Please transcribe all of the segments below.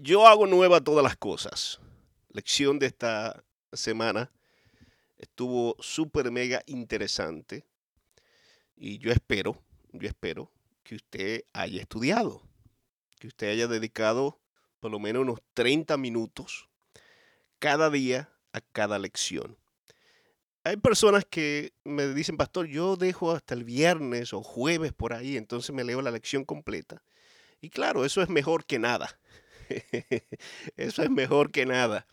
Yo hago nueva todas las cosas. Lección de esta semana estuvo súper mega interesante y yo espero, yo espero que usted haya estudiado, que usted haya dedicado por lo menos unos 30 minutos cada día a cada lección. Hay personas que me dicen, pastor, yo dejo hasta el viernes o jueves por ahí, entonces me leo la lección completa. Y claro, eso es mejor que nada. Eso es mejor que nada.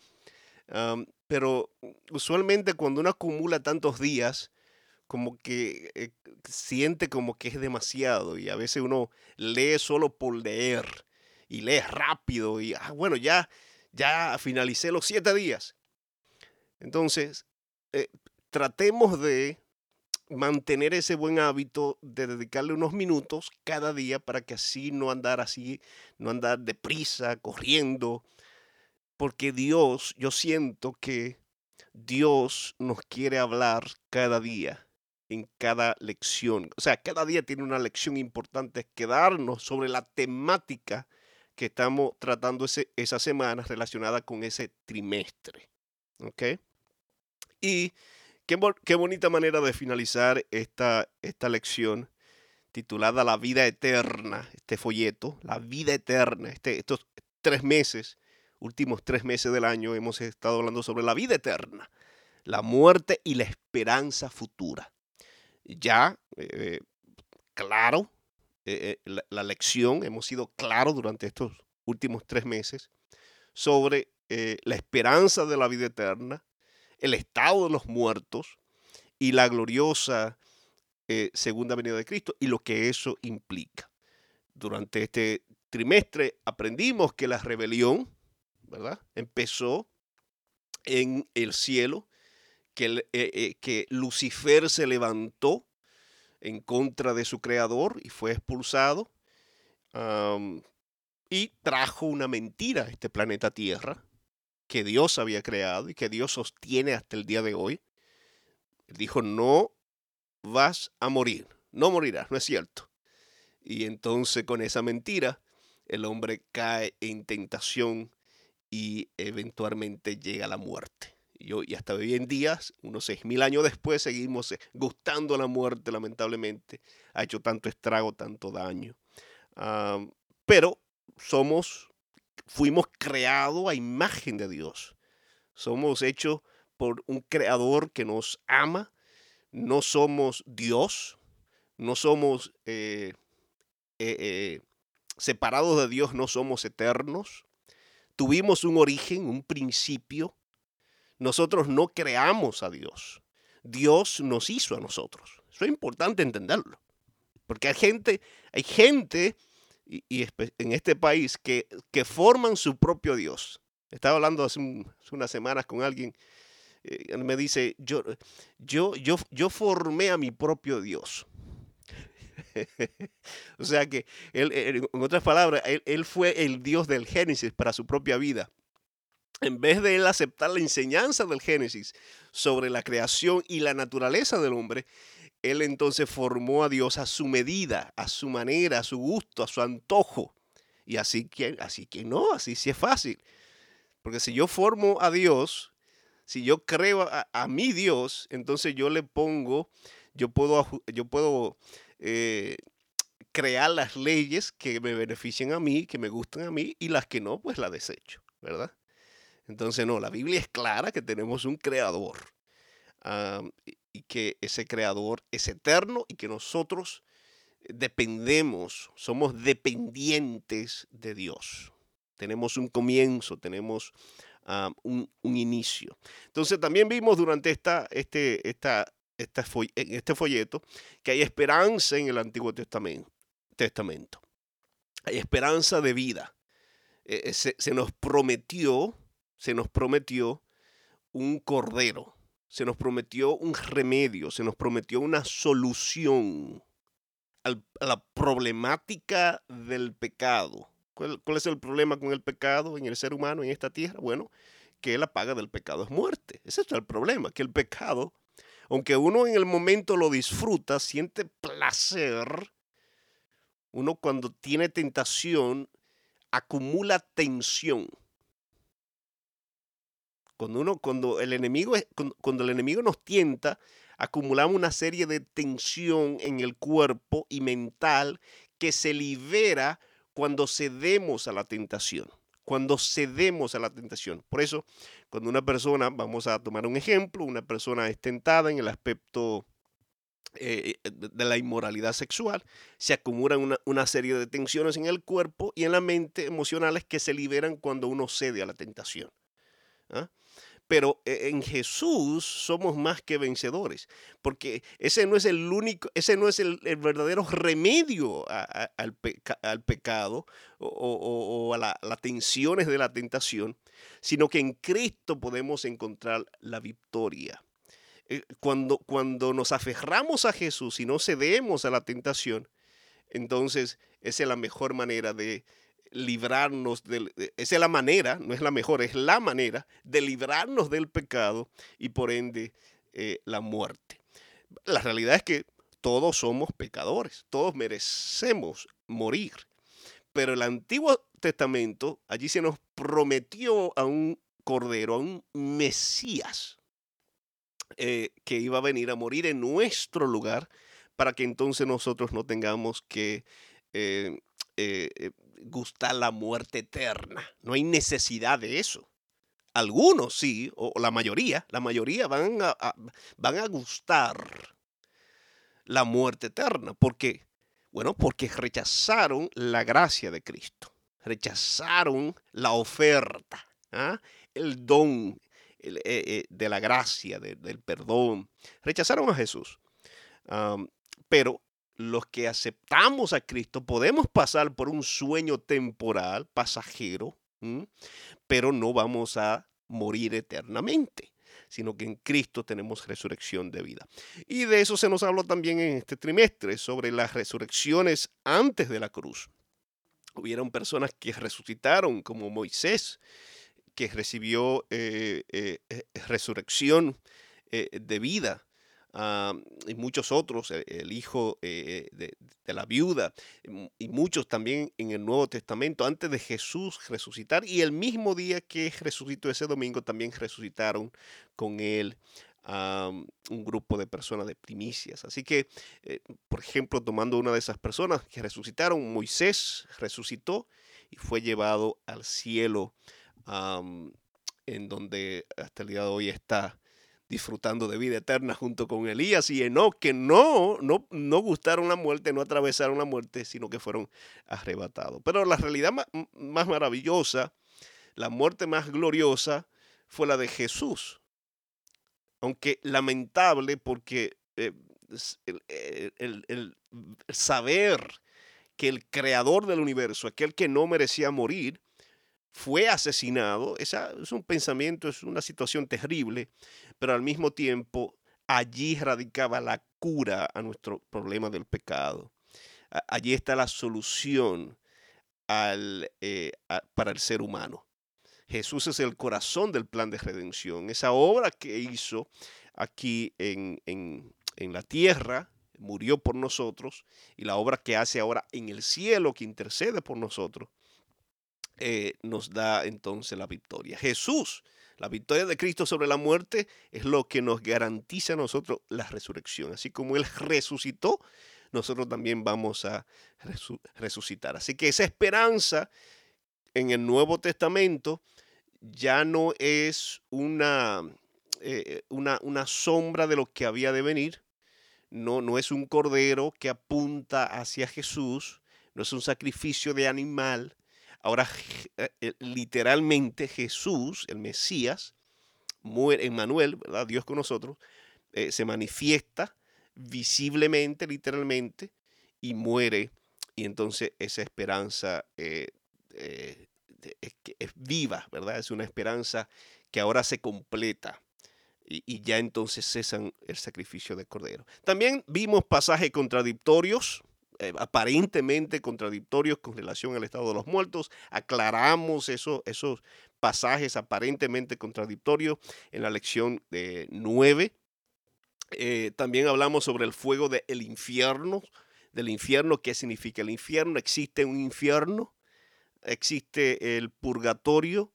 pero usualmente cuando uno acumula tantos días, como que eh, siente como que es demasiado y a veces uno lee solo por leer y lee rápido y ah, bueno, ya, ya finalicé los siete días. Entonces, eh, tratemos de mantener ese buen hábito de dedicarle unos minutos cada día para que así no andar así, no andar deprisa, corriendo, porque Dios, yo siento que Dios nos quiere hablar cada día, en cada lección. O sea, cada día tiene una lección importante que darnos sobre la temática que estamos tratando ese, esa semana relacionada con ese trimestre. ¿Ok? Y Qué, bonita manera de finalizar esta, esta lección titulada La vida eterna, este folleto, La vida eterna. Este, estos tres meses, últimos tres meses del año, hemos estado hablando sobre la vida eterna, la muerte y la esperanza futura. Ya, eh, claro, eh, eh, la, lección, hemos sido claros durante estos últimos tres meses sobre la esperanza de la vida eterna, el estado de los muertos y la gloriosa eh, segunda venida de Cristo y lo que eso implica. Durante este trimestre aprendimos que la rebelión, ¿verdad? Empezó en el cielo, que, eh, eh, que Lucifer se levantó en contra de su creador y fue expulsado y trajo una mentira a este planeta Tierra que Dios había creado y que Dios sostiene hasta el día de hoy. dijo, no vas a morir, no morirás, no es cierto. Y entonces con esa mentira, el hombre cae en tentación y eventualmente llega a la muerte. Y, y hasta hoy en día, unos seis mil años después, seguimos eh, gustando la muerte, lamentablemente. Ha hecho tanto estrago, tanto daño. pero somos fuimos creados a imagen de Dios. Somos hechos por un creador que nos ama. No somos Dios. No somos eh, eh, eh, separados de Dios, no somos eternos. Tuvimos un origen, un principio. Nosotros no creamos a Dios. Dios nos hizo a nosotros. Eso es importante entenderlo. Porque hay gente, hay gente y, en este país que, que, forman su propio Dios. Estaba hablando hace, unas semanas con alguien, eh, me dice, yo, yo, yo, yo formé a mi propio Dios. o sea que, él, en otras palabras, él, él, fue el Dios del Génesis para su propia vida. En vez de él aceptar la enseñanza del Génesis sobre la creación y la naturaleza del hombre, él entonces formó a Dios a su medida, a su manera, a su gusto, a su antojo. Y así que, así que no, así sí es fácil. Porque si yo formo a Dios, si yo creo a, mi Dios, entonces yo le pongo, yo puedo, yo puedo eh, crear las leyes que me beneficien a mí, que me gustan a mí, y las que no, pues las desecho, ¿verdad? Entonces, no, la Biblia es clara que tenemos un creador y que ese creador es eterno y que nosotros dependemos, somos dependientes de Dios. Tenemos un comienzo, tenemos un, inicio. Entonces también vimos durante esta, este, esta, este folleto que hay esperanza en el Antiguo Testamento. Testamento. Hay esperanza de vida. Eh, eh, se nos prometió, se nos prometió un cordero se nos prometió un remedio, se nos prometió una solución a la problemática del pecado. ¿Cuál, es el problema con el pecado en el ser humano en esta tierra? Bueno, que la paga del pecado es muerte. Ese es el problema, que el pecado, aunque uno en el momento lo disfruta, siente placer, Uno cuando tiene tentación acumula tensión. Cuando uno, cuando el enemigo, cuando el enemigo nos tienta, acumulamos una serie de tensión en el cuerpo y mental que se libera cuando cedemos a la tentación. Cuando cedemos a la tentación. Por eso, cuando una persona, vamos a tomar un ejemplo, una persona es tentada en el aspecto eh, eh, de la inmoralidad sexual, se acumulan una, una, serie de tensiones en el cuerpo y en la mente emocionales que se liberan cuando uno cede a la tentación. ¿ah? Pero eh, en Jesús somos más que vencedores, porque ese no es el único, ese no es el, verdadero remedio al, pecado o, a las tensiones de la tentación, sino que en Cristo podemos encontrar la victoria. Eh, cuando, cuando nos aferramos a Jesús y no cedemos a la tentación, entonces esa es la mejor manera de, librarnos del, esa es la manera, no es la mejor, es la manera de librarnos del pecado y por ende eh, la muerte. La realidad es que todos somos pecadores, todos merecemos morir. Pero el Antiguo Testamento, allí se nos prometió a un cordero, a un Mesías, eh, que iba a venir a morir en nuestro lugar para que entonces nosotros no tengamos que eh, gustar la muerte eterna. No hay necesidad de eso. Algunos sí, o la mayoría, la mayoría van a, van a gustar la muerte eterna. ¿Por qué? Bueno, porque rechazaron la gracia de Cristo. Rechazaron la oferta, ¿ah? el don eh, eh, de la gracia, del perdón. Rechazaron a Jesús. pero los que aceptamos a Cristo podemos pasar por un sueño temporal, pasajero, pero no vamos a morir eternamente, sino que en Cristo tenemos resurrección de vida. Y de eso se nos habló también en este trimestre, sobre las resurrecciones antes de la cruz. Hubieron personas que resucitaron, como Moisés, que recibió eh, eh, eh, resurrección de vida Ah, y muchos otros, e, el, hijo eh, de, la viuda, y muchos también en el Nuevo Testamento, antes de Jesús resucitar, y el mismo día que resucitó ese domingo, también resucitaron con él un grupo de personas de primicias. Así que, eh, por ejemplo, tomando una de esas personas que resucitaron, Moisés resucitó y fue llevado al cielo, en donde hasta el día de hoy está disfrutando de vida eterna junto con Elías y Enoch, que no, no, no gustaron la muerte, no atravesaron la muerte, sino que fueron arrebatados. Pero la realidad más, maravillosa, la muerte más gloriosa, fue la de Jesús. Aunque lamentable porque eh, el saber que el creador del universo, aquel que no merecía morir, fue asesinado, esa es un pensamiento, es una situación terrible, pero al mismo tiempo allí radicaba la cura a nuestro problema del pecado. Allí está la solución eh, para el ser humano. Jesús es el corazón del plan de redención. Esa obra que hizo aquí en, en, en la tierra, murió por nosotros, y la obra que hace ahora en el cielo, que intercede por nosotros, eh, nos da entonces la victoria. Jesús, la victoria de Cristo sobre la muerte es lo que nos garantiza a nosotros la resurrección. Así como Él resucitó, nosotros también vamos a resucitar. Así que esa esperanza en el Nuevo Testamento ya no es una, eh, una, una, sombra de lo que había de venir, no, no es un cordero que apunta hacia Jesús, no es un sacrificio de animal, Ahora, eh, eh, literalmente Jesús, el Mesías, muere, Emmanuel, ¿verdad? Dios con nosotros, eh, se manifiesta visiblemente, literalmente, y muere. Y entonces esa esperanza es, viva, ¿verdad? Es una esperanza que ahora se completa. Y, y, ya entonces cesan el sacrificio de cordero. También vimos pasajes contradictorios eh, aparentemente contradictorios con relación al estado de los muertos. Aclaramos esos pasajes aparentemente contradictorios en la lección de 9. Eh, también hablamos sobre el fuego del infierno, del infierno. ¿Qué significa el infierno? ¿Existe un infierno? ¿Existe el purgatorio?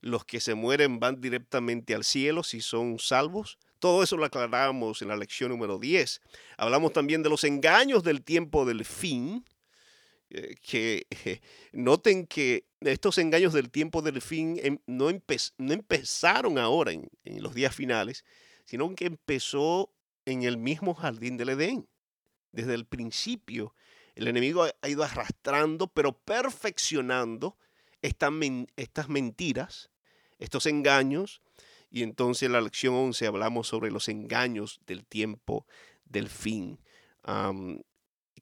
¿Los que se mueren van directamente al cielo si son salvos? Todo eso lo aclaramos en la lección número 10. Hablamos también de los engaños del tiempo del fin, eh, que noten que estos engaños del tiempo del fin em, no, empezaron ahora en, los días finales, sino que empezó en el mismo jardín del Edén. Desde el principio, el enemigo ha ido arrastrando, pero perfeccionando estas mentiras, estos engaños, y entonces en la lección 11 hablamos sobre los engaños del tiempo del fin,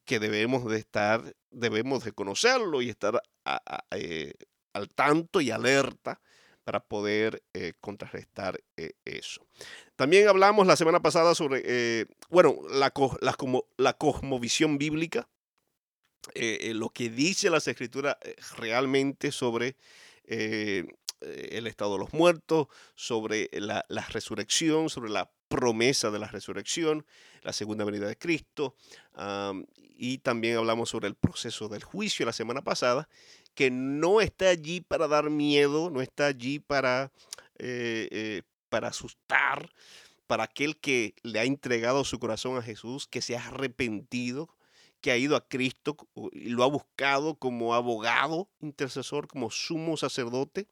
que debemos de estar, debemos de conocerlo y estar eh, al tanto y alerta para poder eh, contrarrestar eh, eso. También hablamos la semana pasada sobre, bueno, la, la, como, la cosmovisión bíblica, lo que dice las escrituras realmente sobre el estado de los muertos, sobre la, resurrección, sobre la promesa de la resurrección, la segunda venida de Cristo, y también hablamos sobre el proceso del juicio la semana pasada, que no está allí para dar miedo, no está allí para, eh, eh, para asustar, para aquel que le ha entregado su corazón a Jesús, que se ha arrepentido, que ha ido a Cristo y lo ha buscado como abogado, intercesor, como sumo sacerdote.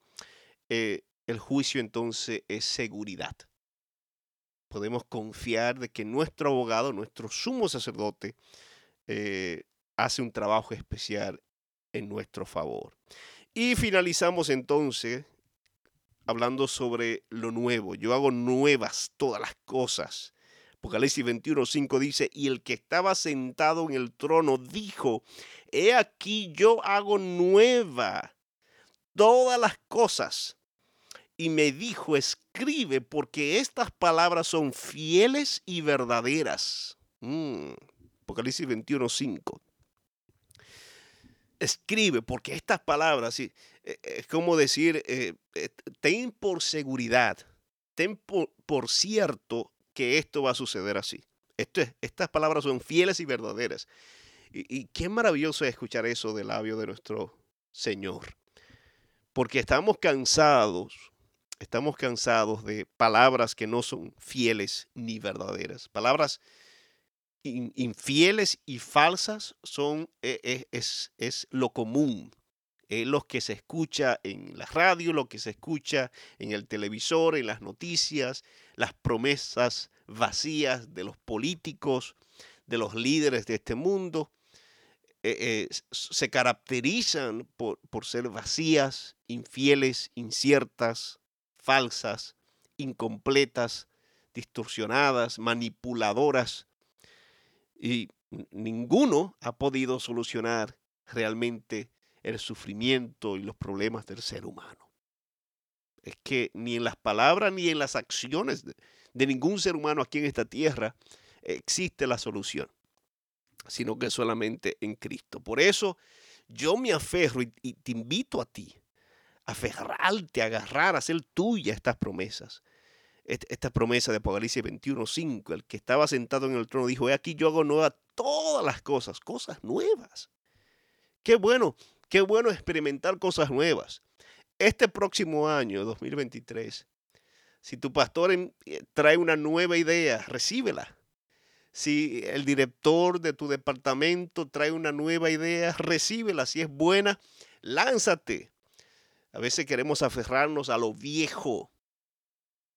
Eh, el juicio entonces es seguridad. Podemos confiar de que nuestro abogado, nuestro sumo sacerdote, eh, hace un trabajo especial en nuestro favor. Y finalizamos entonces hablando sobre lo nuevo. Yo hago nuevas todas las cosas. Apocalipsis 21:5 dice, y el que estaba sentado en el trono dijo, he aquí yo hago nueva todas las cosas. Y me dijo, escribe, porque estas palabras son fieles y verdaderas. Mm, Apocalipsis 21, 5. Escribe, porque estas palabras, e, e, es como decir, eh, eh, ten por seguridad, ten por, cierto que esto va a suceder así. Estas palabras son fieles y verdaderas. Y, y, qué maravilloso es escuchar eso del labio de nuestro Señor porque estamos cansados, estamos cansados de palabras que no son fieles ni verdaderas. Palabras infieles y falsas son, e, e, es, es, lo común. Es lo que se escucha en la radio, lo que se escucha en el televisor, en las noticias, las promesas vacías de los políticos, de los líderes de este mundo. Eh, eh, se caracterizan por, ser vacías, infieles, inciertas, falsas, incompletas, distorsionadas, manipuladoras. Y ninguno ha podido solucionar realmente el sufrimiento y los problemas del ser humano. Es que ni en las palabras ni en las acciones de ningún ser humano aquí en esta tierra existe la solución sino que solamente en Cristo. Por eso yo me aferro y, te invito a ti aferrarte, agarrar, hacer tuya estas promesas. Esta promesa de Apocalipsis 21.5, el que estaba sentado en el trono dijo, he aquí yo hago nuevas todas las cosas, cosas nuevas. Qué bueno, qué bueno experimentar cosas nuevas. Este próximo año, 2023, si tu pastor eh, trae una nueva idea, recíbela si el director de tu departamento trae una nueva idea, recíbela. Si es buena, lánzate. A veces queremos aferrarnos a lo viejo.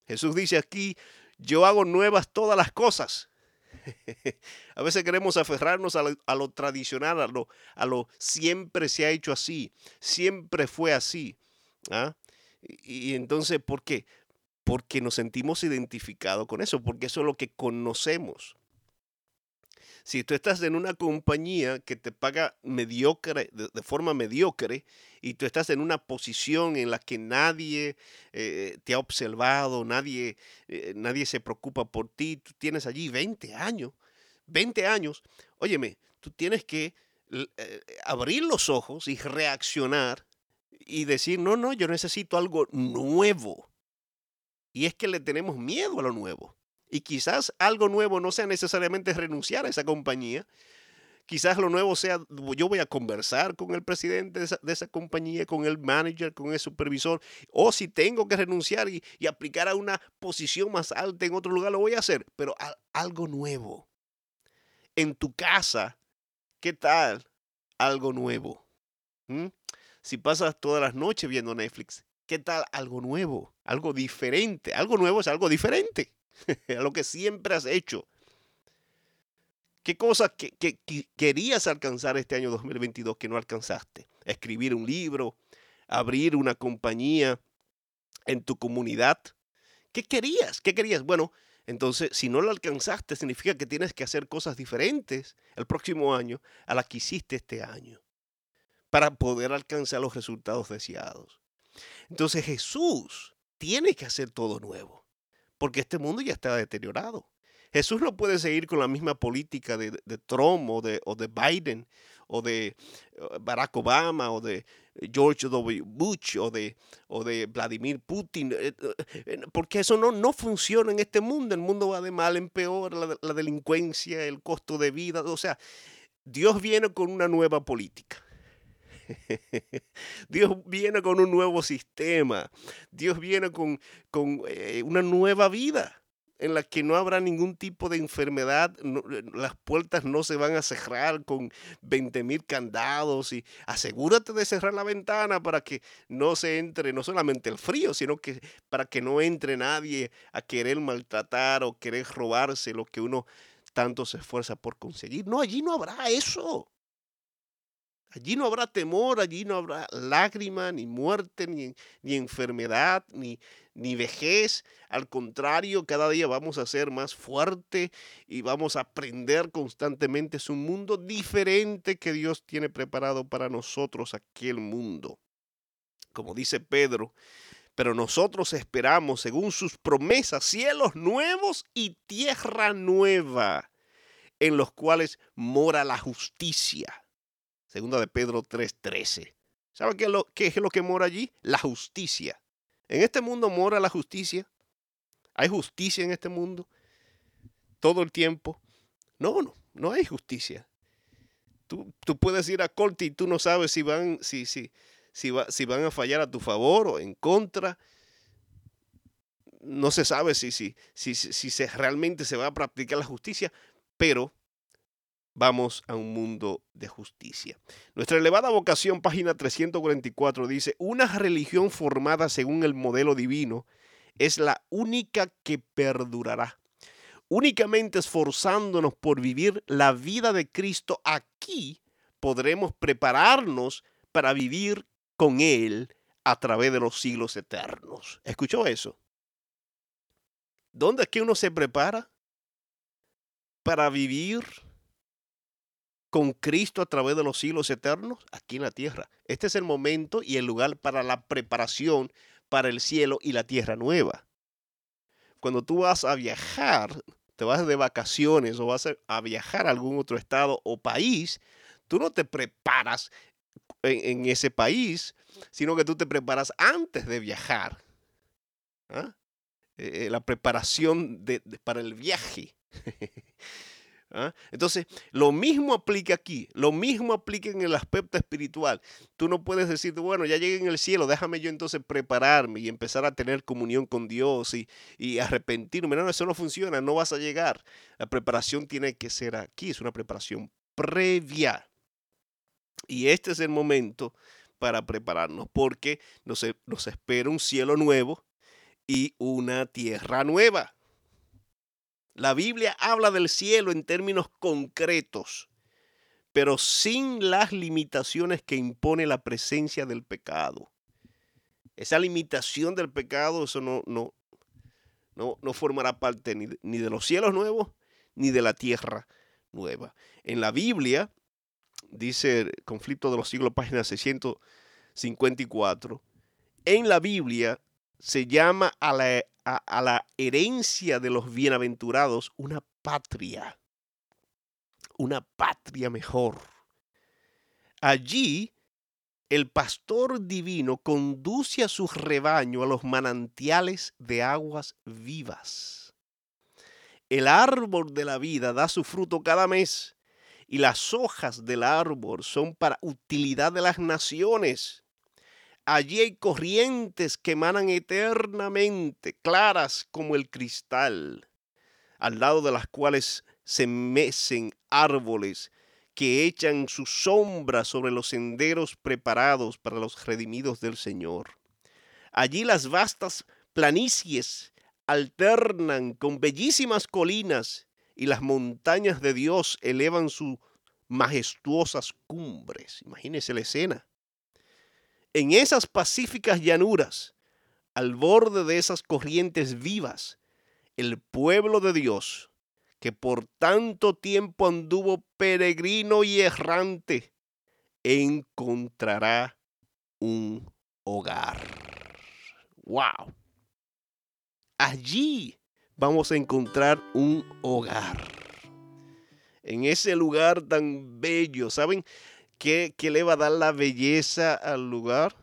Jesús dice aquí, yo hago nuevas todas las cosas. a veces queremos aferrarnos a lo, tradicional, a lo, a lo, siempre se ha hecho así, siempre fue así. ¿ah? Y, y entonces, ¿por qué? Porque nos sentimos identificados con eso, porque eso es lo que conocemos. Si tú estás en una compañía que te paga mediocre, de, forma mediocre, y tú estás en una posición en la que nadie eh, te ha observado, nadie, eh, nadie se preocupa por ti, tú tienes allí 20 años, 20 años, óyeme, tú tienes que eh, abrir los ojos y reaccionar y decir, no, no, yo necesito algo nuevo. Y es que le tenemos miedo a lo nuevo. Y quizás algo nuevo no sea necesariamente renunciar a esa compañía. Quizás lo nuevo sea, yo voy a conversar con el presidente de esa, compañía, con el manager, con el supervisor, o si tengo que renunciar y, aplicar a una posición más alta en otro lugar, lo voy a hacer, pero algo nuevo. En tu casa, ¿qué tal? Algo nuevo. ¿Mm? Si pasas todas las noches viendo Netflix, ¿qué tal algo nuevo? Algo diferente. Algo nuevo es algo diferente a lo que siempre has hecho. ¿Qué cosas que, querías alcanzar este año 2022 que no alcanzaste? Escribir un libro, abrir una compañía en tu comunidad. ¿Qué querías? ¿Qué querías? Bueno, entonces, si no lo alcanzaste, significa que tienes que hacer cosas diferentes el próximo año a las que hiciste este año para poder alcanzar los resultados deseados. Entonces, Jesús tiene que hacer todo nuevo, porque este mundo ya está deteriorado. Jesús no puede seguir con la misma política de, Trump o de, o de Biden o de eh, Barack Obama o de George W. Bush o de, o de Vladimir Putin, eh, eh, porque eso no, no funciona en este mundo. El mundo va de mal en peor, la, la delincuencia, el costo de vida. O sea, Dios viene con una nueva política. Dios viene con un nuevo sistema. Dios viene con, con una nueva vida en la que no habrá ningún tipo de enfermedad, eh, las puertas no se van a cerrar con 20 mil candados y asegúrate de cerrar la ventana para que no se entre no solamente el frío, sino que para que no entre nadie a querer maltratar o querer robarse lo que uno tanto se esfuerza por conseguir. No, allí no habrá eso. Allí no habrá temor, allí no habrá lágrima, ni muerte, ni, ni enfermedad, ni, ni vejez. Al contrario, cada día vamos a ser más fuerte y vamos a aprender constantemente. Es un mundo diferente que Dios tiene preparado para nosotros, aquel mundo. Como dice Pedro, pero nosotros esperamos, según sus promesas, cielos nuevos y tierra nueva, en los cuales mora la justicia. Segunda de Pedro 3:13. ¿Sabe qué qué es lo que mora allí? La justicia. En este mundo mora la justicia. ¿Hay justicia en este mundo? Todo el tiempo. No, no, no hay justicia. Tú, tú puedes ir a corte y tú no sabes si van, si, si, si, va, si van a fallar a tu favor o en contra. No se sabe si, si, si, si se, realmente se va a practicar la justicia, pero vamos a un mundo de justicia. Nuestra elevada vocación, página 344, dice, una religión formada según el modelo divino es la única que perdurará. Únicamente esforzándonos por vivir la vida de Cristo aquí, podremos prepararnos para vivir con Él a través de los siglos eternos. ¿Escuchó eso? ¿Dónde es que uno se prepara para vivir con Cristo a través de los siglos eternos aquí en la tierra. Este es el momento y el lugar para la preparación para el cielo y la tierra nueva. Cuando tú vas a viajar, te vas de vacaciones o vas a viajar a algún otro estado o país, tú no te preparas en, ese país, sino que tú te preparas antes de viajar. ¿ah? Eh, eh, la preparación para el viaje. ¿ah? Entonces, lo mismo aplica aquí, lo mismo aplica en el aspecto espiritual. Tú no puedes decir, bueno, ya llegué en el cielo, déjame yo entonces prepararme y empezar a tener comunión con Dios y, y arrepentirme. No, eso no funciona, no vas a llegar. La preparación tiene que ser aquí, es una preparación previa. Y este es el momento para prepararnos, porque nos, nos espera un cielo nuevo y una tierra nueva. La Biblia habla del cielo en términos concretos, pero sin las limitaciones que impone la presencia del pecado. Esa limitación del pecado, eso no, no, no, no formará parte ni ni de los cielos nuevos ni de la tierra nueva. En la Biblia, dice conflicto de los siglos, página 654, en la Biblia se llama a la a, la herencia de los bienaventurados una patria, una patria mejor. Allí el pastor divino conduce a su rebaño a los manantiales de aguas vivas. El árbol de la vida da su fruto cada mes y las hojas del árbol son para utilidad de las naciones. Allí hay corrientes que emanan eternamente, claras como el cristal, al lado de las cuales se mecen árboles que echan su sombra sobre los senderos preparados para los redimidos del Señor. Allí las vastas planicies alternan con bellísimas colinas y las montañas de Dios elevan sus majestuosas cumbres. Imagínese la escena. En esas pacíficas llanuras, al borde de esas corrientes vivas, el pueblo de Dios, que por tanto tiempo anduvo peregrino y errante, encontrará un hogar. ¡Wow! Allí vamos a encontrar un hogar. En ese lugar tan bello, ¿saben qué, le va a dar la belleza al lugar?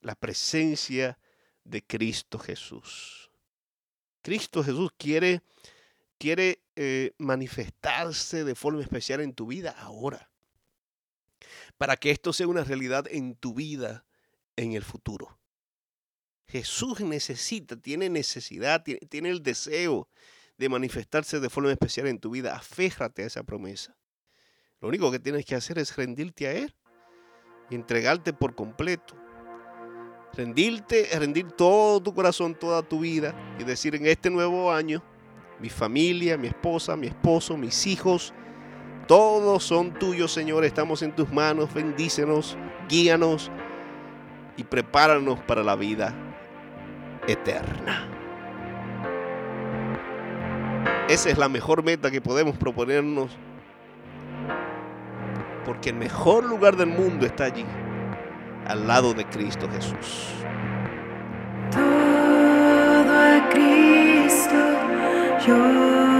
La presencia de Cristo Jesús. Cristo Jesús quiere, quiere eh, manifestarse de forma especial en tu vida ahora. Para que esto sea una realidad en tu vida en el futuro. Jesús necesita, tiene necesidad, tiene, el deseo de manifestarse de forma especial en tu vida. Aférrate a esa promesa. Lo único que tienes que hacer es rendirte a Él y entregarte por completo. Rendirte, rendir todo tu corazón, toda tu vida y decir en este nuevo año, mi familia, mi esposa, mi esposo, mis hijos, todos son tuyos, Señor. Estamos en tus manos. Bendícenos, guíanos y prepáranos para la vida eterna. Esa es la mejor meta que podemos proponernos. Porque el mejor lugar del mundo está allí, al lado de Cristo Jesús. Todo a Cristo yo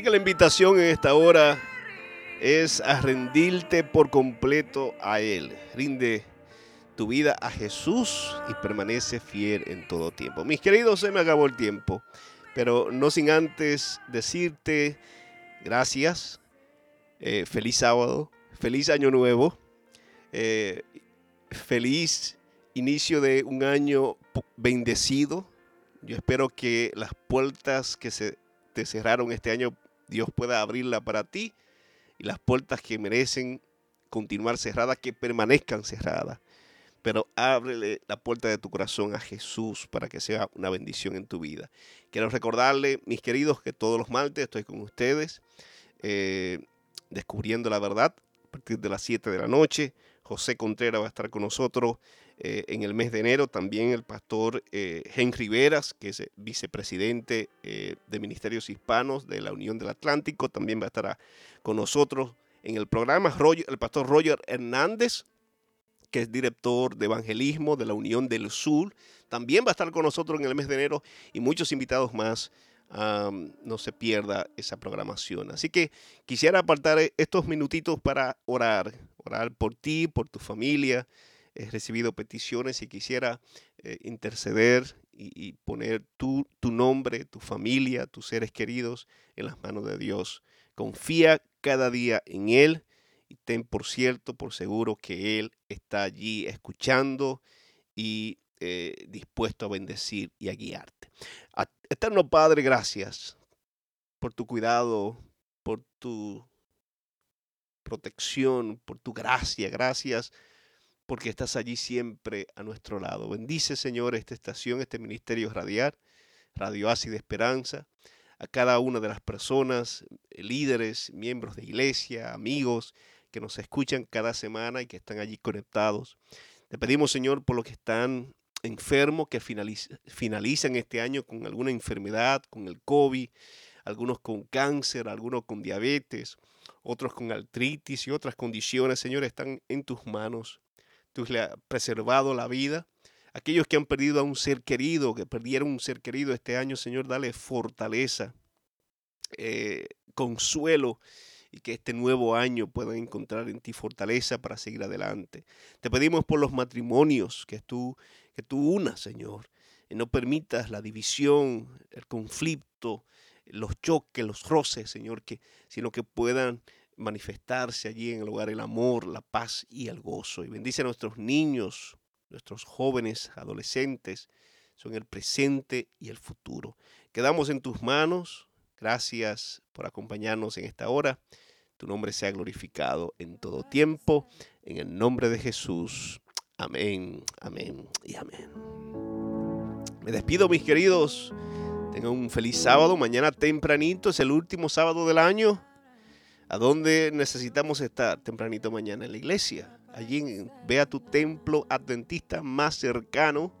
Así que la invitación en esta hora es a rendirte por completo a Él. Rinde tu vida a Jesús y permanece fiel en todo tiempo. Mis queridos, se me acabó el tiempo, pero no sin antes decirte gracias, eh, feliz sábado, feliz año nuevo, eh, feliz inicio de un año bendecido. Yo espero que las puertas que se te cerraron este año, Dios pueda abrirla para ti y las puertas que merecen continuar cerradas, que permanezcan cerradas. pero ábrele la puerta de tu corazón a Jesús para que sea una bendición en tu vida. Quiero recordarle, mis queridos, que todos los martes estoy con ustedes eh, descubriendo la verdad a partir de las 7 de la noche. José Contreras va a estar con nosotros eh, en el mes de enero. También el pastor eh, Henry Veras, que es vicepresidente eh, de Ministerios Hispanos de la Unión del Atlántico, también va a estar con nosotros en el programa. El pastor Roger Hernández, que es director de evangelismo de la Unión del Sur, también va a estar con nosotros en el mes de enero y muchos invitados más. No se pierda esa programación. Así que quisiera apartar eh, estos minutitos para orar, orar por ti, por tu familia. He recibido peticiones y quisiera eh, interceder y, poner tu, nombre, tu familia, tus seres queridos en las manos de Dios. Confía cada día en Él y ten por cierto, por seguro que Él está allí escuchando y eh, dispuesto a bendecir y a guiarte. Eterno Padre, gracias por tu cuidado, por tu protección, por tu gracia. Gracias porque estás allí siempre a nuestro lado. Bendice, Señor, esta estación, este ministerio radial, Radio Ácida Esperanza, a cada una de las personas, eh, líderes, miembros de iglesia, amigos que nos escuchan cada semana y que están allí conectados. Te pedimos, Señor, por los que están enfermos, que finaliz- finalizan este año con alguna enfermedad, con el COVID, algunos con cáncer, algunos con diabetes, otros con artritis y otras condiciones, Señor, están en tus manos. Tú le has preservado la vida. Aquellos que han perdido a un ser querido, que perdieron un ser querido este año, Señor, dale fortaleza, eh, consuelo y que este nuevo año puedan encontrar en ti fortaleza para seguir adelante. Te pedimos por los matrimonios que tú, que tú unas, Señor, y no permitas la división, el conflicto, los choques, los roces, Señor, que, sino que puedan manifestarse allí en el lugar el amor, la paz y el gozo. Y bendice a nuestros niños, nuestros jóvenes, adolescentes, son el presente y el futuro. Quedamos en tus manos. Gracias por acompañarnos en esta hora. Tu nombre sea glorificado en todo tiempo. En el nombre de Jesús. Amén, amén y amén. Me despido, mis queridos. Tengan un feliz sábado. Mañana tempranito es el último sábado del año. ¿A dónde necesitamos estar tempranito mañana? En la iglesia. Allí ve a tu templo adventista más cercano,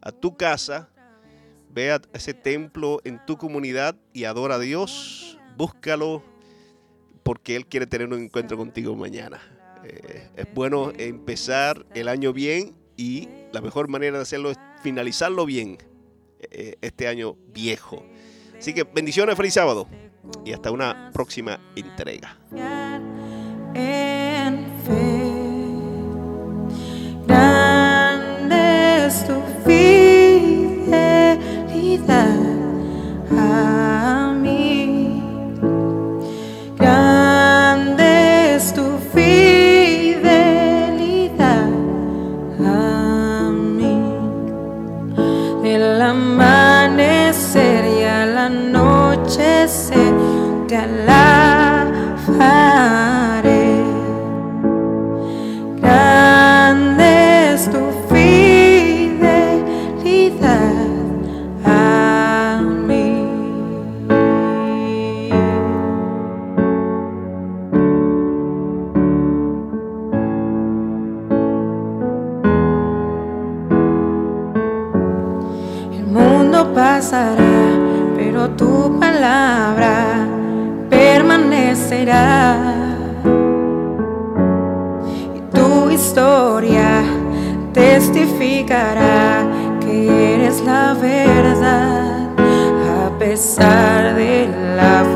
a tu casa. Ve a ese templo en tu comunidad y adora a Dios. Búscalo porque Él quiere tener un encuentro contigo mañana. Eh, es bueno empezar el año bien y la mejor manera de hacerlo es finalizarlo bien eh, este año viejo. Así que bendiciones, feliz sábado y hasta una próxima entrega. Pero tu palabra permanecerá. Y tu historia testificará que eres la verdad, a pesar de la.